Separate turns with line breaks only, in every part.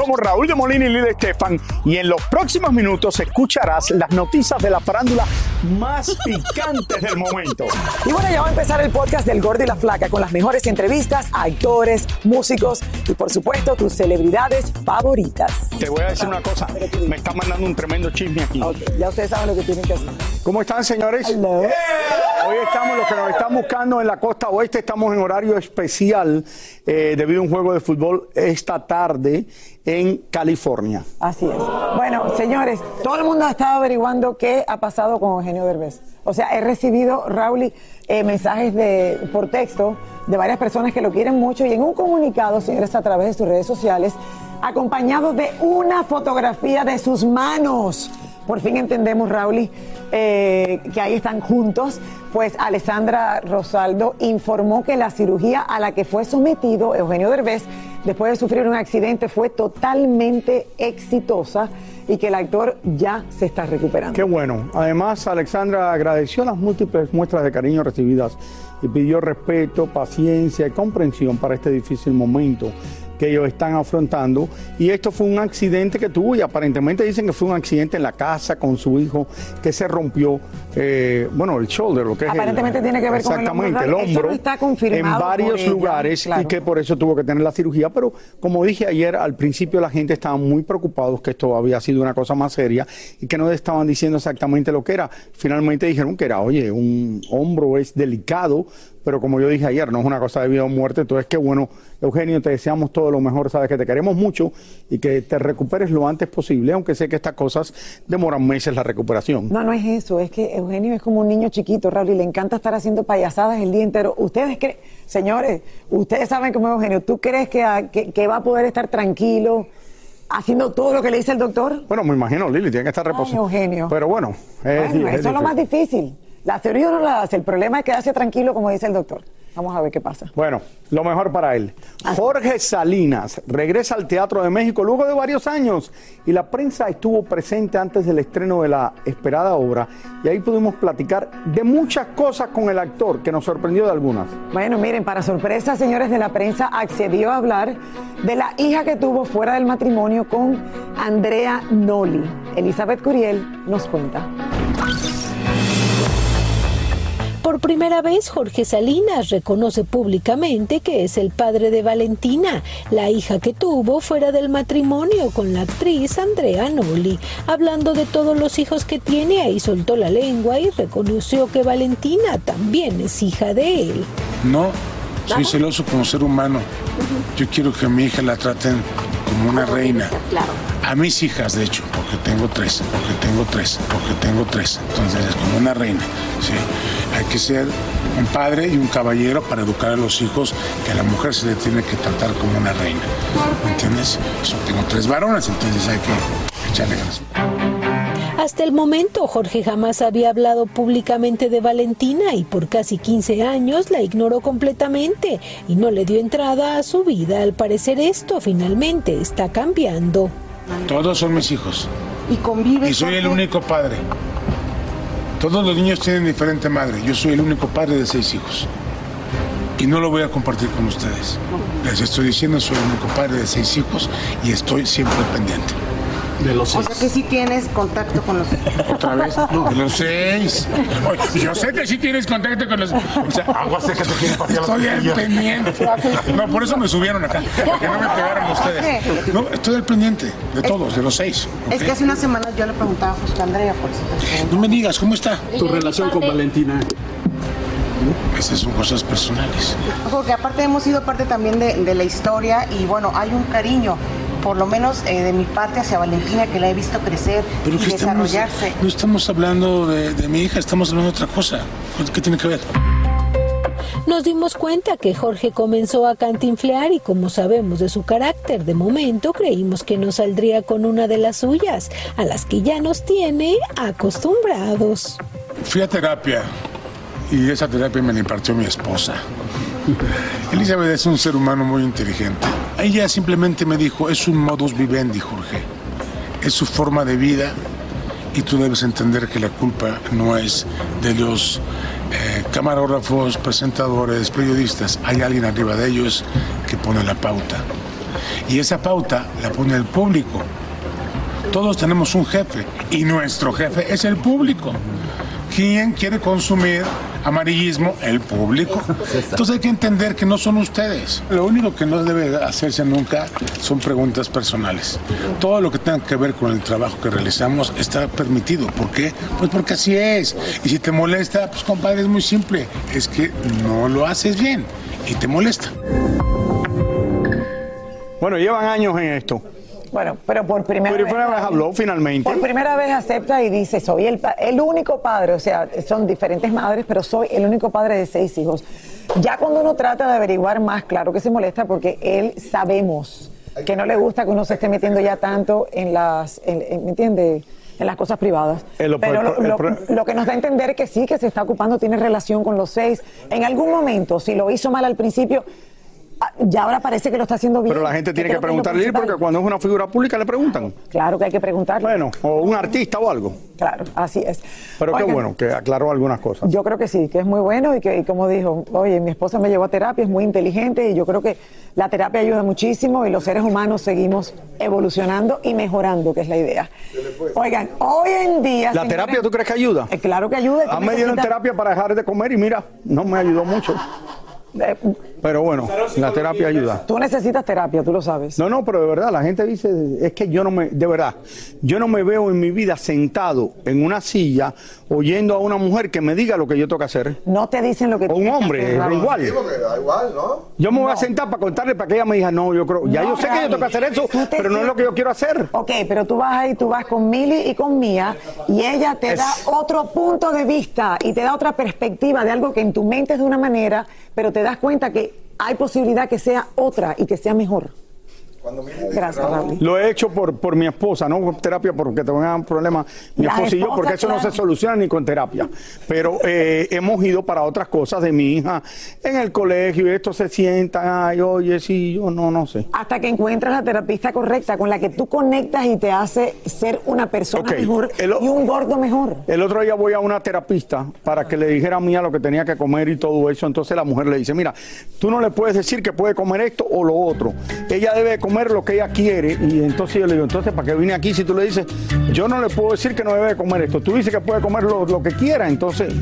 Somos Raúl de Molina y Lidia Estefan y en los próximos minutos escucharás las noticias de la farándula más picantes del momento.
Y bueno, ya va a empezar el podcast del Gordi y la Flaca con las mejores entrevistas a actores, músicos y por supuesto tus celebridades favoritas.
Te voy a decir una cosa, me está mandando un tremendo chisme aquí.
Ok, ya ustedes saben lo que tienen que hacer.
¿Cómo están, señores?
Hello.
Hoy estamos, los que nos están buscando en la costa oeste, estamos en horario especial eh, debido a un juego de fútbol esta tarde en California.
Así es. Bueno, señores, todo el mundo ha estado averiguando qué ha pasado con Eugenio Derbez. O sea, he recibido, Raúl, eh, mensajes de, por texto de varias personas que lo quieren mucho y en un comunicado, señores, a través de sus redes sociales, acompañado de una fotografía de sus manos. Por fin entendemos, Raúl, eh, que ahí están juntos. Pues Alessandra Rosaldo informó que la cirugía a la que fue sometido Eugenio Derbez después de sufrir un accidente fue totalmente exitosa y que el actor ya se está recuperando.
Qué bueno. Además, Alexandra agradeció las múltiples muestras de cariño recibidas y pidió respeto, paciencia y comprensión para este difícil momento que ellos están afrontando. Y esto fue un accidente que tuvo y aparentemente dicen que fue un accidente en la casa con su hijo que se rompió, eh, bueno, el shoulder, lo que es el-
Aparentemente tiene que ver con el hombro,
exactamente, el hombro,
está confirmado
en varios
ella,
lugares
claro.
y que por eso tuvo que tener la cirugía. Pero como dije ayer, al principio la gente estaba muy preocupados que esto había sido una cosa más seria y que no estaban diciendo exactamente lo que era. Finalmente dijeron que era, oye, un hombro es delicado, pero como yo dije ayer, no es una cosa de vida o muerte. Entonces, qué bueno, Eugenio, te deseamos todo lo mejor, sabes que te queremos mucho y que te recuperes lo antes posible, aunque sé que estas cosas demoran meses la recuperación.
No, no es eso, es que Eugenio es como un niño chiquito, Raúl, y le encanta estar haciendo payasadas el día entero. Ustedes creen, señores, ustedes saben cómo es Eugenio, ¿tú crees que, ah, que- que va a poder estar tranquilo haciendo todo lo que le dice el doctor?
Bueno, me imagino, Lili, tiene que estar reposado.
Eugenio.
Pero bueno, es,
Bueno,
es
eso es lo más
difícil.
Difícil. La cirugía no la hace, el problema es quedarse tranquilo, como dice el doctor. Vamos a ver qué pasa.
Bueno, lo mejor para él. Jorge Salinas regresa al Teatro de México luego de varios años y la prensa estuvo presente antes del estreno de la esperada obra y ahí pudimos platicar de muchas cosas con el actor que nos sorprendió de algunas.
Bueno, miren, para sorpresa, señores de la prensa, accedió a hablar de la hija que tuvo fuera del matrimonio con Andrea Noli. Elizabeth Curiel nos cuenta.
Por primera vez, Jorge Salinas reconoce públicamente que es el padre de Valentina, la hija que tuvo fuera del matrimonio con la actriz Andrea Noli. Hablando de todos los hijos que tiene, ahí soltó la lengua y reconoció que Valentina también es hija de él.
No, soy celoso como ser humano. Yo quiero que a mi hija la traten como una reina. A mis hijas, de hecho, porque tengo tres, porque tengo tres, porque tengo tres. Entonces, es como una reina. ¿sí? Hay que ser un padre y un caballero para educar a los hijos que a la mujer se le tiene que tratar como una reina. ¿Me entiendes? Yo tengo tres varones, entonces hay que echarle ganas.
Hasta el momento, Jorge jamás había hablado públicamente de Valentina y por casi 15 años la ignoró completamente y no le dio entrada a su vida. Al parecer esto finalmente está cambiando.
Todos son mis hijos.
¿Y convive?
Y soy el único padre. Todos los niños tienen diferente madre. Yo soy el único padre de seis hijos. Y no lo voy a compartir con ustedes. Les estoy diciendo, soy el único padre de seis hijos y estoy siempre pendiente.
De los
O sea que sí tienes contacto con los...
¿Otra vez? De los seis. Oye, yo sé que sí tienes contacto con los... O sea,
Agua seca te quiere partir la
Estoy al pendiente. No, por eso me subieron acá. Para que no me pegaran ustedes. No, estoy al pendiente de todos, de los seis.
Es que hace unas semanas yo le preguntaba a José Andrea por eso.
No me digas, ¿cómo está?
Tu relación con Valentina.
Esas son cosas personales.
Porque aparte hemos sido parte también de, de la historia y bueno, hay un cariño, por lo menos eh, de mi parte hacia Valentina, que la he visto crecer
Pero
y
estamos,
desarrollarse.
no estamos hablando de, de mi hija, estamos hablando de otra cosa. ¿Qué tiene que ver?
Nos dimos cuenta que Jorge comenzó a cantinflear y como sabemos de su carácter de momento creímos que no saldría con una de las suyas, a las que ya nos tiene acostumbrados.
Fui a terapia y esa terapia me la impartió mi esposa. Elizabeth es un ser humano muy inteligente. Ella simplemente me dijo, es un modus vivendi, Jorge. Es su forma de vida y tú debes entender que la culpa no es de los eh, camarógrafos, presentadores, periodistas. Hay alguien arriba de ellos que pone la pauta. Y esa pauta la pone el público. Todos tenemos un jefe y nuestro jefe es el público. ¿Quién quiere consumir amarillismo? El público. Entonces hay que entender que no son ustedes. Lo único que no debe hacerse nunca son preguntas personales. Todo lo que tenga que ver con el trabajo que realizamos está permitido. ¿Por qué? Pues porque así es. Y si te molesta, pues compadre, es muy simple. Es que no lo haces bien y te molesta.
Bueno, llevan años en esto.
Bueno, pero por primera
Por
vez.
primera vez habló finalmente.
Por primera vez acepta y dice, soy el, el único padre, o sea, son diferentes madres, pero soy el único padre de seis hijos. Ya cuando uno trata de averiguar más, claro que se molesta porque él sabemos que no le gusta que uno se esté metiendo ya tanto en las, en- en- ¿me entiende? En las cosas privadas. Pero lo, lo- que nos da a entender que sí, que se está ocupando, tiene relación con los seis. En algún momento, si lo hizo mal al principio, ya ahora parece que lo está haciendo bien.
Pero la gente tiene que preguntarle porque cuando es una figura pública le preguntan.
Claro que hay que preguntarle.
Bueno, o un artista o algo.
Claro, así es.
Pero qué bueno que aclaró algunas cosas.
Yo creo que sí, que es muy bueno y que, y como dijo, oye, mi esposa me llevó a terapia, es muy inteligente y yo creo que la terapia ayuda muchísimo y los seres humanos seguimos evolucionando y mejorando, que es la idea. Oigan, hoy en día...
¿La
señores,
terapia tú crees que ayuda?
eh, claro que ayuda.
A me dieron terapia para dejar de comer y mira, no me ayudó mucho.
eh,
Pero bueno, la terapia ayuda.
tú necesitas terapia, tú lo sabes.
No, no, pero de verdad, la gente dice, es que yo no me, de verdad, yo no me veo en mi vida sentado en una silla oyendo a una mujer que me diga lo que yo tengo que hacer.
No te dicen lo que
O un
tienes que
hombre,
hacer,
igual.
da igual, ¿no?
Yo me voy a sentar para contarle para que ella me diga, no, yo creo, ya
No,
yo sé que yo tengo que hacer eso, pero no es lo que yo quiero hacer.
Ok, pero tú vas ahí, tú vas con Mili y con Mía y ella te
Es-
da otro punto de vista y te da otra perspectiva de algo que en tu mente es de una manera, pero te das cuenta que hay posibilidad que sea otra y que sea mejor. Gracias, Raúl.
Lo he hecho por, por mi esposa, no por terapia porque tengo problemas mi
La
esposa y yo, porque eso no se soluciona ni con terapia. Pero eh, hemos ido para otras cosas de mi hija en el colegio y esto se sientan, ay, oye, sí, yo no, no sé.
Hasta que encuentras la terapista correcta con la que tú conectas y te hace ser una persona mejor
el
y un gordo mejor.
El otro día voy a una terapista para que le dijera a Mía lo que tenía que comer y todo eso. Entonces la mujer le dice, mira, tú no le puedes decir que puede comer esto o lo otro. Ella debe comer lo que ella quiere. Y entonces yo le digo, entonces, ¿para qué vine aquí si tú le dices, yo no le puedo decir que no debe comer esto? Tú dices que puede comer lo, lo que quiera. Entonces.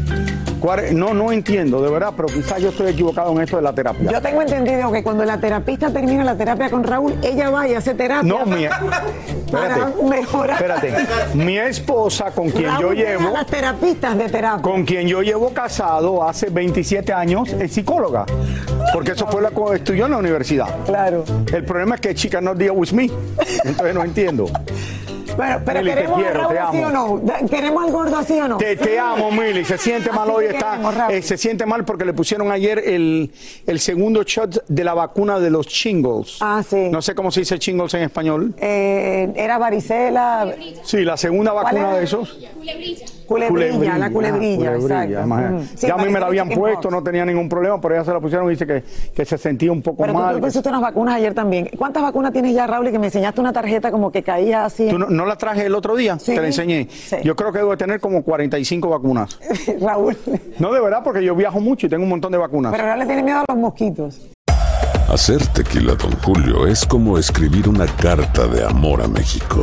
No, no entiendo, de verdad, pero quizás yo estoy equivocado en esto de la terapia.
Yo tengo entendido que cuando la terapista termina la terapia con Raúl, ella va y hace terapia.
No, Mía.
Para
Espérate.
mejorar.
Espérate. Mi esposa, con quien yo
Raúl
llevo,
las terapistas de terapia.
con quien yo llevo casado hace 27 años, es psicóloga. Porque eso fue la que estudió en la universidad.
Claro.
El problema es que chica no deal with me. Entonces no entiendo.
Pero, pero
Mili, te
queremos
quiero,
a Raúl
te
así o
amo.
no. Da- ¿Queremos al gordo así o no?
Te, te amo, Mili. Se siente mal
Así
hoy. Está,
queremos,
eh, se siente mal porque le pusieron ayer el, el segundo shot de la vacuna de los shingles.
Ah, sí.
No sé cómo se dice shingles en español.
Eh, era varicela.
Sí, la segunda
¿Cuál
vacuna de esos.
Culebrilla, la culebrilla,
ah,
exacto.
imagínate.
Ujú. Sí,
ya a mí me la habían puesto, no tenía ningún problema, pero ella se la pusieron y dice que, que se sentía un poco
Pero tú,
mal.
tú
que-
pusiste unas vacunas ayer también. ¿Cuántas vacunas tienes ya, Raúl? Y que me enseñaste una tarjeta como que caía así.
¿Tú no, no la traje el otro día?
Sí.
Te la enseñé.
Sí.
Yo creo que debo de tener como 45 vacunas.
Raúl.
No, de verdad, porque yo viajo mucho y tengo un montón de vacunas.
Pero Raúl le tiene miedo a los mosquitos.
Hacer tequila, Don Julio, es como escribir una carta de amor a México.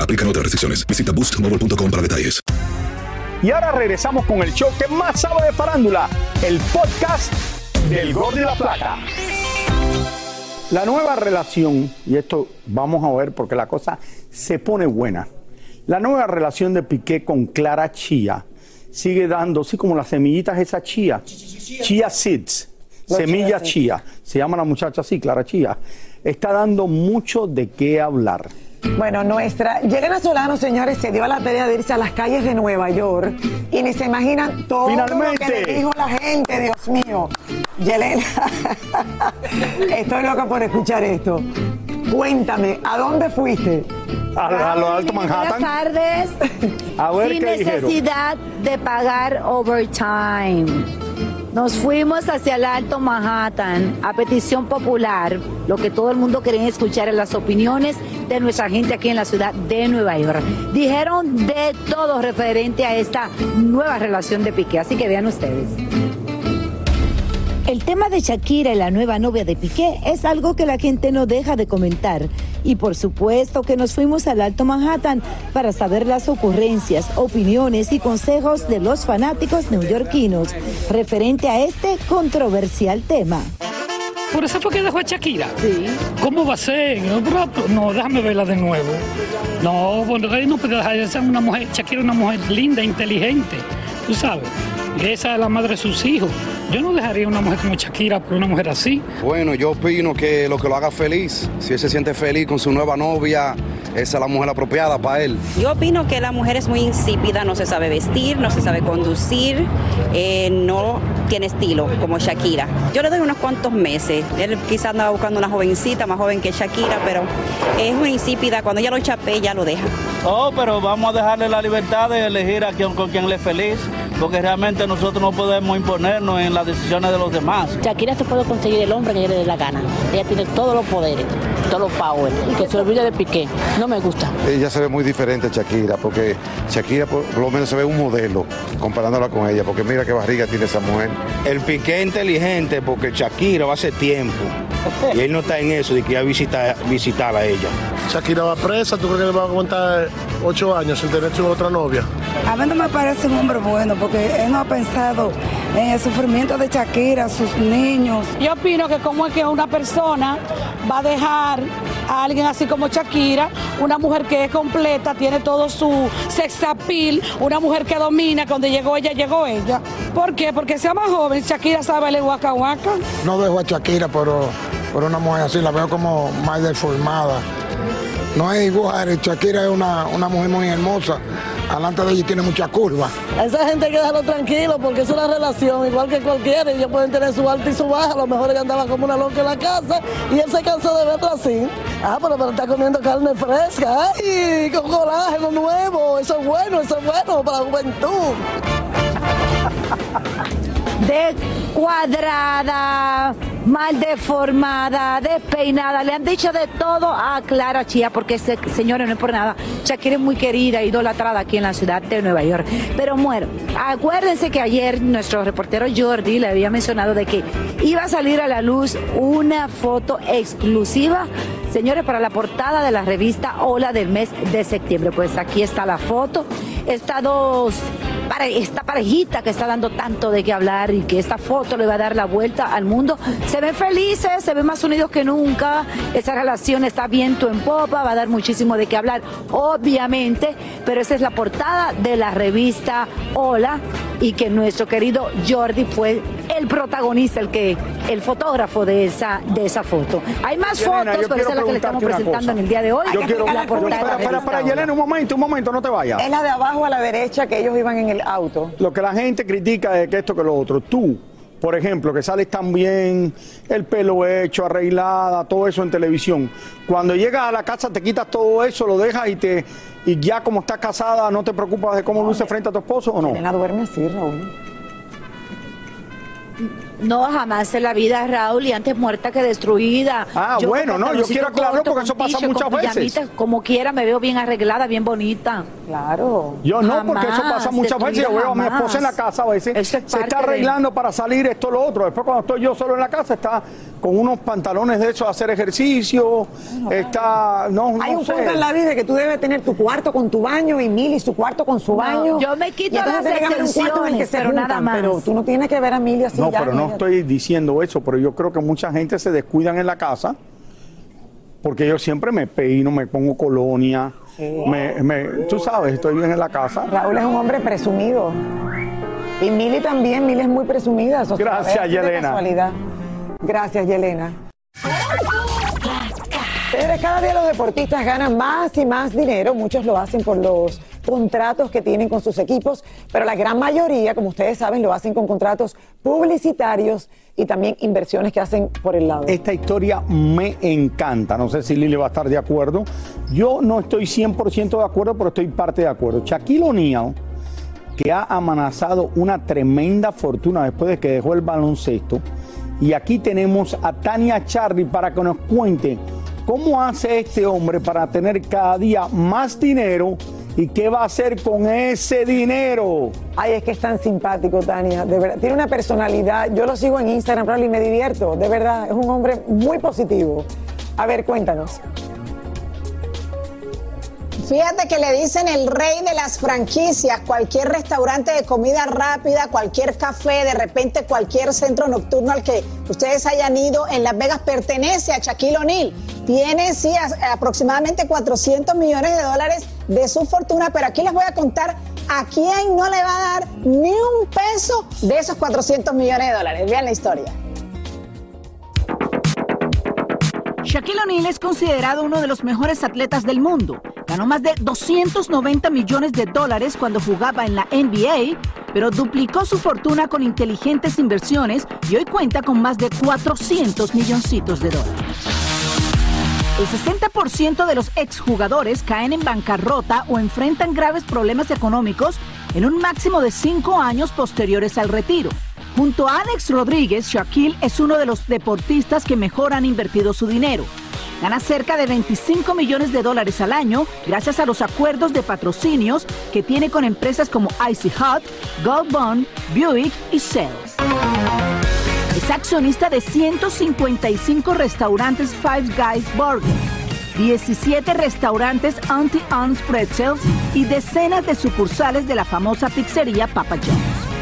Aplican otras restricciones. Visita boostmobile.com para detalles.
Y ahora regresamos con el show que más sabe de farándula, el podcast del Gol de la Plata. La nueva relación, y esto vamos a ver porque la cosa se pone buena. La nueva relación de Piqué con Clara Chía sigue dando, así como las semillitas esa chía, chía seeds, semilla chía, se llama la muchacha así, Clara Chía, está dando mucho de qué hablar.
Bueno, nuestra. Yelena Solano, señores, se dio a la tarea de irse a las calles de Nueva York y ni se imaginan todo lo que le dijo la gente, Dios mío. Yelena, estoy loca por escuchar esto. Cuéntame, ¿a dónde fuiste?
A, a lo alto
Buenas
Manhattan.
tardes.
A ver
Sin
qué dijeron.
necesidad de pagar overtime. Nos fuimos hacia el Alto Manhattan a petición popular. Lo que todo el mundo quería escuchar en las opiniones de nuestra gente aquí en la ciudad de Nueva York. Dijeron de todo referente a esta nueva relación de Piqué. Así que vean ustedes. El tema de Shakira y la nueva novia de Piqué es algo que la gente no deja de comentar. Y por supuesto que nos fuimos al Alto Manhattan para saber las ocurrencias, opiniones y consejos de los fanáticos neoyorquinos referente a este controversial tema.
Por eso fue que dejó a Shakira. Sí. ¿Cómo va a ser? No, No, déjame verla de nuevo. No, bueno, no puede dejar de ser una mujer. Shakira es una mujer linda, inteligente. Tú sabes. Y esa es la madre de sus hijos. Yo no dejaría una mujer como Shakira por una mujer así.
Bueno, yo opino que lo que lo haga feliz, si él se siente feliz con su nueva novia, esa es la mujer apropiada para él.
Yo opino que la mujer es muy insípida, no se sabe vestir, no se sabe conducir, eh, no tiene estilo como Shakira. Yo le doy unos cuantos meses. Él quizás andaba buscando una jovencita más joven que Shakira, pero es muy insípida. Cuando ella lo chapé, ya lo deja.
Oh, pero vamos a dejarle la libertad de elegir a quien, con quien le es feliz, porque realmente nosotros no podemos imponernos en las decisiones de los demás.
Shakira se puede conseguir el hombre que ella le dé la gana. Ella tiene todos los poderes, todos los power. Y que se olvide de Piqué. No me gusta.
Ella se ve muy diferente a Shakira, porque Shakira por lo menos se ve un modelo comparándola con ella, porque mira qué barriga tiene esa mujer.
El Piqué es inteligente porque Shakira va hace tiempo y él no está en eso de que ir a visitar, visitar a ella.
Shakira va presa, ¿tú crees que le va a aguantar ocho años sin tener su otra novia?
A mí no me parece un hombre bueno porque él no ha pensado en el sufrimiento de Shakira, sus niños.
Yo opino que como es que una persona va a dejar
a alguien así como Shakira, una mujer que es completa, tiene todo su sex appeal, una mujer que domina, cuando llegó ella, llegó ella. ¿Por qué? Porque sea más joven, Shakira sabe el waka waka.
No dejo a Shakira, pero, pero una mujer así la veo como más deformada. No es igual, Shakira es una, una mujer muy hermosa. Alante de ella tiene mucha curva.
A esa gente hay que dejarlo tranquilo porque es una relación igual que cualquiera. Ellos pueden tener su alta y su baja. A lo mejor ella andaba como una loca en la casa y él se cansó de verla así. Ah, pero, pero está comiendo carne fresca. ¡Ay! Con colágeno nuevo. Eso es bueno, eso es bueno para la juventud.
de cuadrada, mal deformada, despeinada. Le han dicho de todo a Clara Chía, porque ese señora no es por nada. Shakira es muy querida, idolatrada aquí en la ciudad de Nueva York. Pero bueno, acuérdense que ayer nuestro reportero Jordi le había mencionado de que iba a salir a la luz una foto exclusiva, señores, para la portada de la revista Hola del mes de septiembre. Pues aquí está la foto. Está dos esta parejita que está dando tanto de qué hablar y que esta foto le va a dar la vuelta al mundo. Se ven felices, se ven más unidos que nunca. Esa relación está viento en popa, va a dar muchísimo de qué hablar, obviamente. Pero esa es la portada de la revista Hola y que nuestro querido Jordi fue el protagonista, el que, el fotógrafo de esa, de esa foto. Hay más
Yelena,
fotos, pero esa es la que le estamos presentando
cosa.
en el día de hoy.
Yo quiero,
la portada revista
espera,
Hola.
Yelena, un momento, un momento, no te vayas.
Es la de abajo a la derecha que ellos iban en el auto.
Lo que la gente critica es que esto que lo otro. Tú, por ejemplo, que sales tan bien, el pelo hecho, arreglada, todo eso en televisión. Cuando llegas a la casa te quitas todo eso, lo dejas y te y ya como estás casada no te preocupas de cómo luce frente a tu esposo o no.
Elena duerme así, Raúl.
No, jamás en la vida, Raúl, y antes muerta que destruida.
Ah,
Yo
bueno, no, yo quiero aclararlo porque eso pasa muchas veces.
Como quiera, me veo bien arreglada, bien bonita.
Claro.
Yo no, porque eso
Jamás,
pasa muchas veces. Yo veo a mi esposa en la
jamás.
casa a veces,
Eso es
se está
de-
arreglando para salir esto lo otro. Después cuando estoy yo solo en la casa está con unos pantalones de esos a hacer ejercicio, está, no,
Hay
no
un
sé.
punto en la vida que tú debes tener tu cuarto con tu baño y Mili su cuarto con su
No,
baño.
yo me quito las
cuarto en el que se
pero nada
juntan,
más.
Pero tú no tienes que ver a Mili así
No,
ya,
pero no. Estoy diciendo eso, pero yo creo que mucha gente se descuidan en la casa porque yo siempre me peino, me pongo colonia, me, me- tú sabes, estoy bien en la casa.
Raúl es un hombre presumido. Y Mili también, Mili es muy presumida.
Gracias, Yelena.
Gracias, Yelena. Cada día los deportistas ganan más y más dinero. Muchos lo hacen por los contratos que tienen con sus equipos, pero la gran mayoría, como ustedes saben, lo hacen con contratos publicitarios y también inversiones que hacen por el lado.
Esta historia me encanta. No sé si Lili va a estar de acuerdo. Yo no estoy 100% de acuerdo, pero estoy parte de acuerdo. Shaquille O'Neal, que ha amenazado una tremenda fortuna después de que dejó el baloncesto. Y aquí tenemos a Tania Charly para que nos cuente cómo hace este hombre para tener cada día más dinero y qué va a hacer con ese dinero.
Ay, es que es tan simpático, Tania. De verdad, tiene una personalidad. Yo lo sigo en Instagram, y me divierto. De verdad, es un hombre muy positivo. A ver, cuéntanos.
Fíjate que le dicen el rey de las franquicias, cualquier restaurante de comida rápida, cualquier café, de repente cualquier centro nocturno al que ustedes hayan ido en Las Vegas pertenece a Shaquille O'Neal. Tiene, sí, aproximadamente 400 millones de dólares de su fortuna, pero aquí les voy a contar a quién no le va a dar ni un peso de esos 400 millones de dólares. Vean la historia.
Shaquille O'Neal es considerado uno de los mejores atletas del mundo. Ganó más de 290 millones de dólares cuando jugaba en la NBA, pero duplicó su fortuna con inteligentes inversiones y hoy cuenta con más de 400 milloncitos de dólares. El 60% de los exjugadores caen en bancarrota o enfrentan graves problemas económicos en un máximo de cinco años posteriores al retiro. Junto a Alex Rodríguez, Shaquille es uno de los deportistas que mejor han invertido su dinero. Gana cerca de 25 millones de dólares al año gracias a los acuerdos de patrocinios que tiene con empresas como Icy Hot, Gold Bond, Buick y Sales. Es accionista de 155 restaurantes Five Guys Burgers, 17 restaurantes Auntie Anne's Pretzels y decenas de sucursales de la famosa pizzería Papa John's.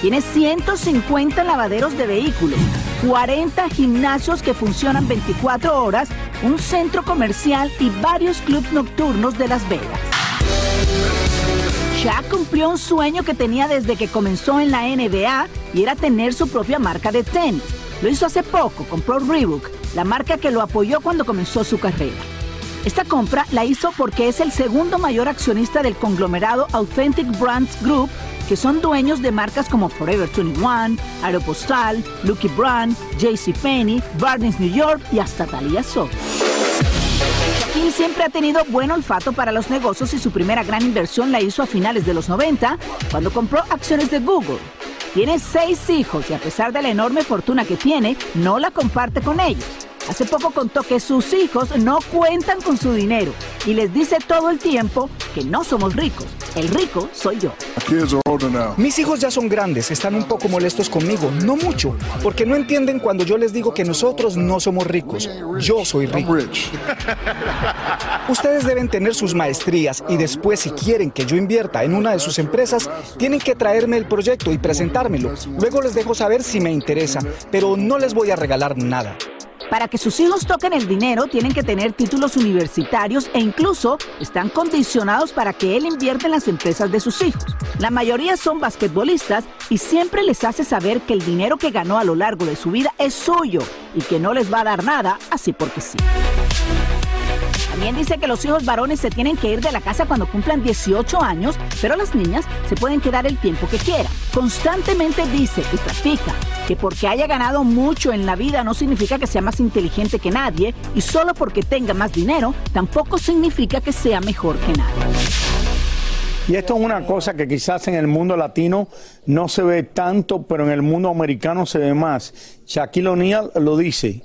Tiene 150 lavaderos de vehículos, 40 gimnasios que funcionan 24 horas, un centro comercial y varios clubes nocturnos de Las Vegas. Shaq cumplió un sueño que tenía desde que comenzó en la NBA y era tener su propia marca de tenis. Lo hizo hace poco, compró Reebok, la marca que lo apoyó cuando comenzó su carrera. Esta compra la hizo porque es el segundo mayor accionista del conglomerado Authentic Brands Group, que son dueños de marcas como Forever 21, Aeropostal, Lucky Brand, JCPenney, Barnes New York y hasta Thalia Soft. Shaquille siempre ha tenido buen olfato para los negocios y su primera gran inversión la hizo a finales de los 90, cuando compró acciones de Google. Tiene seis hijos y a pesar de la enorme fortuna que tiene, no la comparte con ellos. Hace poco contó que sus hijos no cuentan con su dinero y les dice todo el tiempo que no somos ricos. El rico soy yo.
Mis hijos ya son grandes, están un poco molestos conmigo, no mucho, porque no entienden cuando yo les digo que nosotros no somos ricos. Yo soy rico. Ustedes deben tener sus maestrías y después si quieren que yo invierta en una de sus empresas, tienen que traerme el proyecto y presentármelo. Luego les dejo saber si me interesa, pero no les voy a regalar nada.
Para que sus hijos toquen el dinero tienen que tener títulos universitarios e incluso están condicionados para que él invierta en las empresas de sus hijos. La mayoría son basquetbolistas y siempre les hace saber que el dinero que ganó a lo largo de su vida es suyo y que no les va a dar nada así porque sí. También dice que los hijos varones se tienen que ir de la casa cuando cumplan 18 años, pero las niñas se pueden quedar el tiempo que quieran. Constantemente dice y practica que porque haya ganado mucho en la vida no significa que sea más inteligente que nadie y solo porque tenga más dinero tampoco significa que sea mejor que nadie.
Y esto es una cosa que quizás en el mundo latino no se ve tanto, pero en el mundo americano se ve más. Shaquille O'Neal lo dice.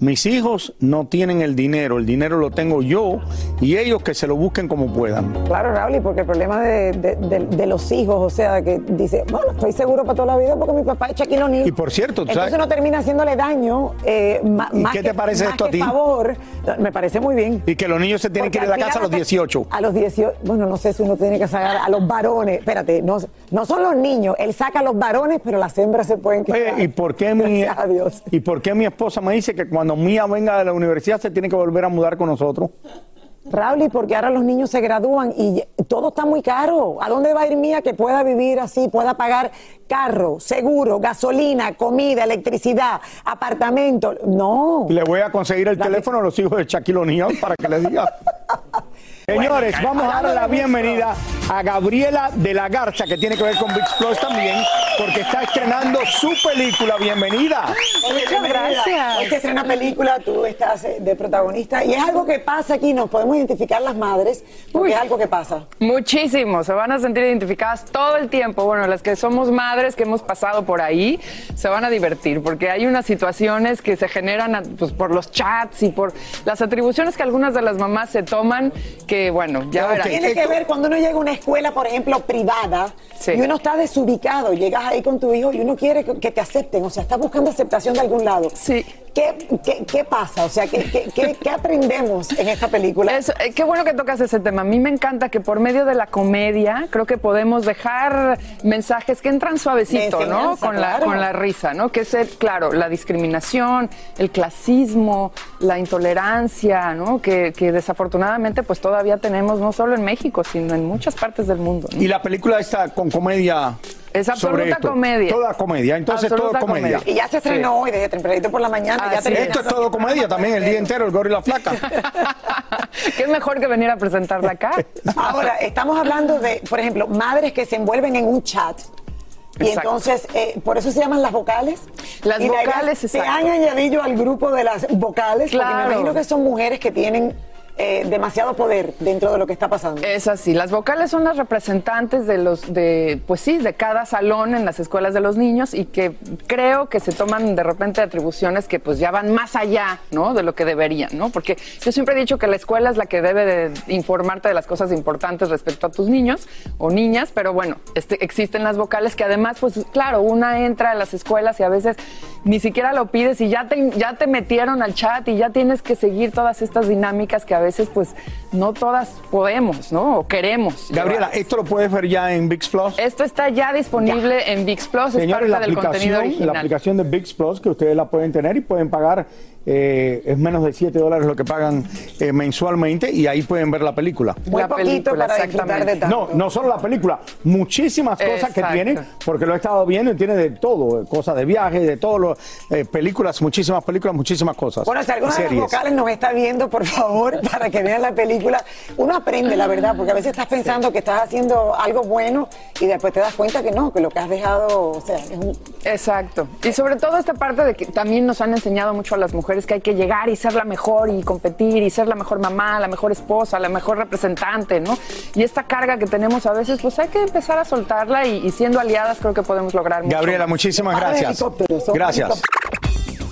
Mis hijos no tienen el dinero, el dinero lo tengo yo y ellos que se lo busquen como puedan.
Claro, Raúl, porque el problema de, de- de- de los hijos, o sea, que dice, bueno, estoy seguro para toda la vida porque mi papá es Shaquille O'Neal.
Y por cierto, ¿tú
Entonces
sabes-
no termina haciéndole daño. eh, ma-
¿Y
más
qué
que-
te parece
más
esto a ti?
favor, me parece muy bien.
Y que los niños se tienen
Porque
que ir de la casa a los
final hasta-
18.
A los 18, bueno, no sé si uno tiene que sacar a los varones. Espérate, no, no son los niños. Él saca a los varones, pero las hembras se pueden quedar.
Oye, ¿y por qué mi
Gracias a Dios.
y por qué mi esposa me dice que cuando Mía venga de la universidad se tiene que volver a mudar con nosotros?
Raúl, y porque ahora los niños se gradúan y todo está muy caro. ¿A dónde va a ir Mía que pueda vivir así, pueda pagar carro, seguro, gasolina, comida, electricidad, apartamento? No.
Le voy a conseguir el teléfono a los hijos de Shaquille O'Neal para que le diga. Señores, vamos a darle la bienvenida a Gabriela de la Garza, que tiene que ver con Big Plus también, porque está estrenando su película. Bienvenida.
Oye, bienvenida. Hoy se estrena película, tú estás eh, de protagonista y es algo que pasa aquí, nos podemos identificar las madres, porque es algo que pasa.
Muchísimo, se van a sentir identificadas todo el tiempo. Bueno, las que somos madres, que hemos pasado por ahí, se van a divertir, porque hay unas situaciones que se generan pues, por los chats y por las atribuciones que algunas de las mamás se toman, que bueno, ya verán.
Tiene que ver cuando uno llega a una escuela, por ejemplo, privada, y uno está desubicado, llegas ahí con tu hijo y uno quiere que que te acepten, o sea, está buscando aceptación de algún lado.
Sí.
¿Qué, qué, qué pasa? O sea, ¿qué, qué, qué- qué aprendemos en esta película?
Es- eh, qué bueno que tocas ese tema. A mí me encanta que por medio de la comedia creo que podemos dejar mensajes que entran suavecito, ¿no? Con la,
claro.
con la risa, ¿no? Que es, el- claro, la discriminación, el clasismo, la intolerancia, ¿no? Que, que desafortunadamente pues todavía tenemos no solo en México, sino en muchas partes del mundo. ¿no?
Y la película está con comedia.
Es
sobre
absoluta
esto.
comedia.
Toda comedia, entonces todo
Absoluta
comedia.
comedia.
Y ya se estrenó hoy, desde tempranito por la mañana. ya
Así
terminó.
Esto es todo comedia también, el día entero, el gorro y la flaca.
¿Qué es mejor que venir a presentarla acá?
Ahora, estamos hablando de, por ejemplo, madres que se envuelven en un chat. Y
Exacto.
entonces, eh, por eso se llaman las vocales.
Las
Y la idea-
vocales,
Se
exacto.
han añadido al grupo de las vocales, porque
Claro.
me imagino que son mujeres que tienen eh, demasiado poder dentro de lo que está pasando.
Es así, las vocales son las representantes de los, de, pues sí, de cada salón en las escuelas de los niños y que creo que se toman de repente atribuciones que pues ya van más allá, ¿no? De lo que deberían, ¿no? Porque yo siempre he dicho que la escuela es la que debe de informarte de las cosas importantes respecto a tus niños o niñas, pero bueno, este, existen las vocales que además, pues claro, una entra a las escuelas y a veces ni siquiera lo pides y ya te, ya te metieron al chat y ya tienes que seguir todas estas dinámicas que a veces pues no todas podemos, ¿no? O queremos.
Gabriela,
llevar.
¿esto lo puedes ver ya en VIX Plus?
Esto está ya disponible en VIX Plus, es
Señores,
parte
la
del contenido
aplicación, la
original.
aplicación de VIX Plus que ustedes la pueden tener y pueden pagar, eh, es menos de 7 dólares lo que pagan eh, mensualmente y ahí pueden ver la película.
Muy
La
poquito
película,
para disfrutar de tanto.
No, no solo la película, muchísimas cosas que tiene, porque lo he estado viendo y tiene de todo, eh, cosas de viaje, de todo, lo, eh, películas, muchísimas películas, muchísimas cosas.
Bueno, si alguno de los
series.
vocales nos está viendo, por favor, para que vean la película, uno aprende, la verdad, porque a veces estás pensando que estás haciendo algo bueno y después te das cuenta que no, que lo que has dejado, o sea, es un...
Exacto. Y sobre todo esta parte de que también nos han enseñado mucho a las mujeres que hay que llegar y ser la mejor y competir y ser la mejor mamá, la mejor esposa, la mejor representante, ¿no? Y esta carga que tenemos a veces, pues hay que empezar a soltarla y, y siendo aliadas creo que podemos lograr mucho.
Gabriela, muchísimas gracias.
helicópteros, son
Gracias.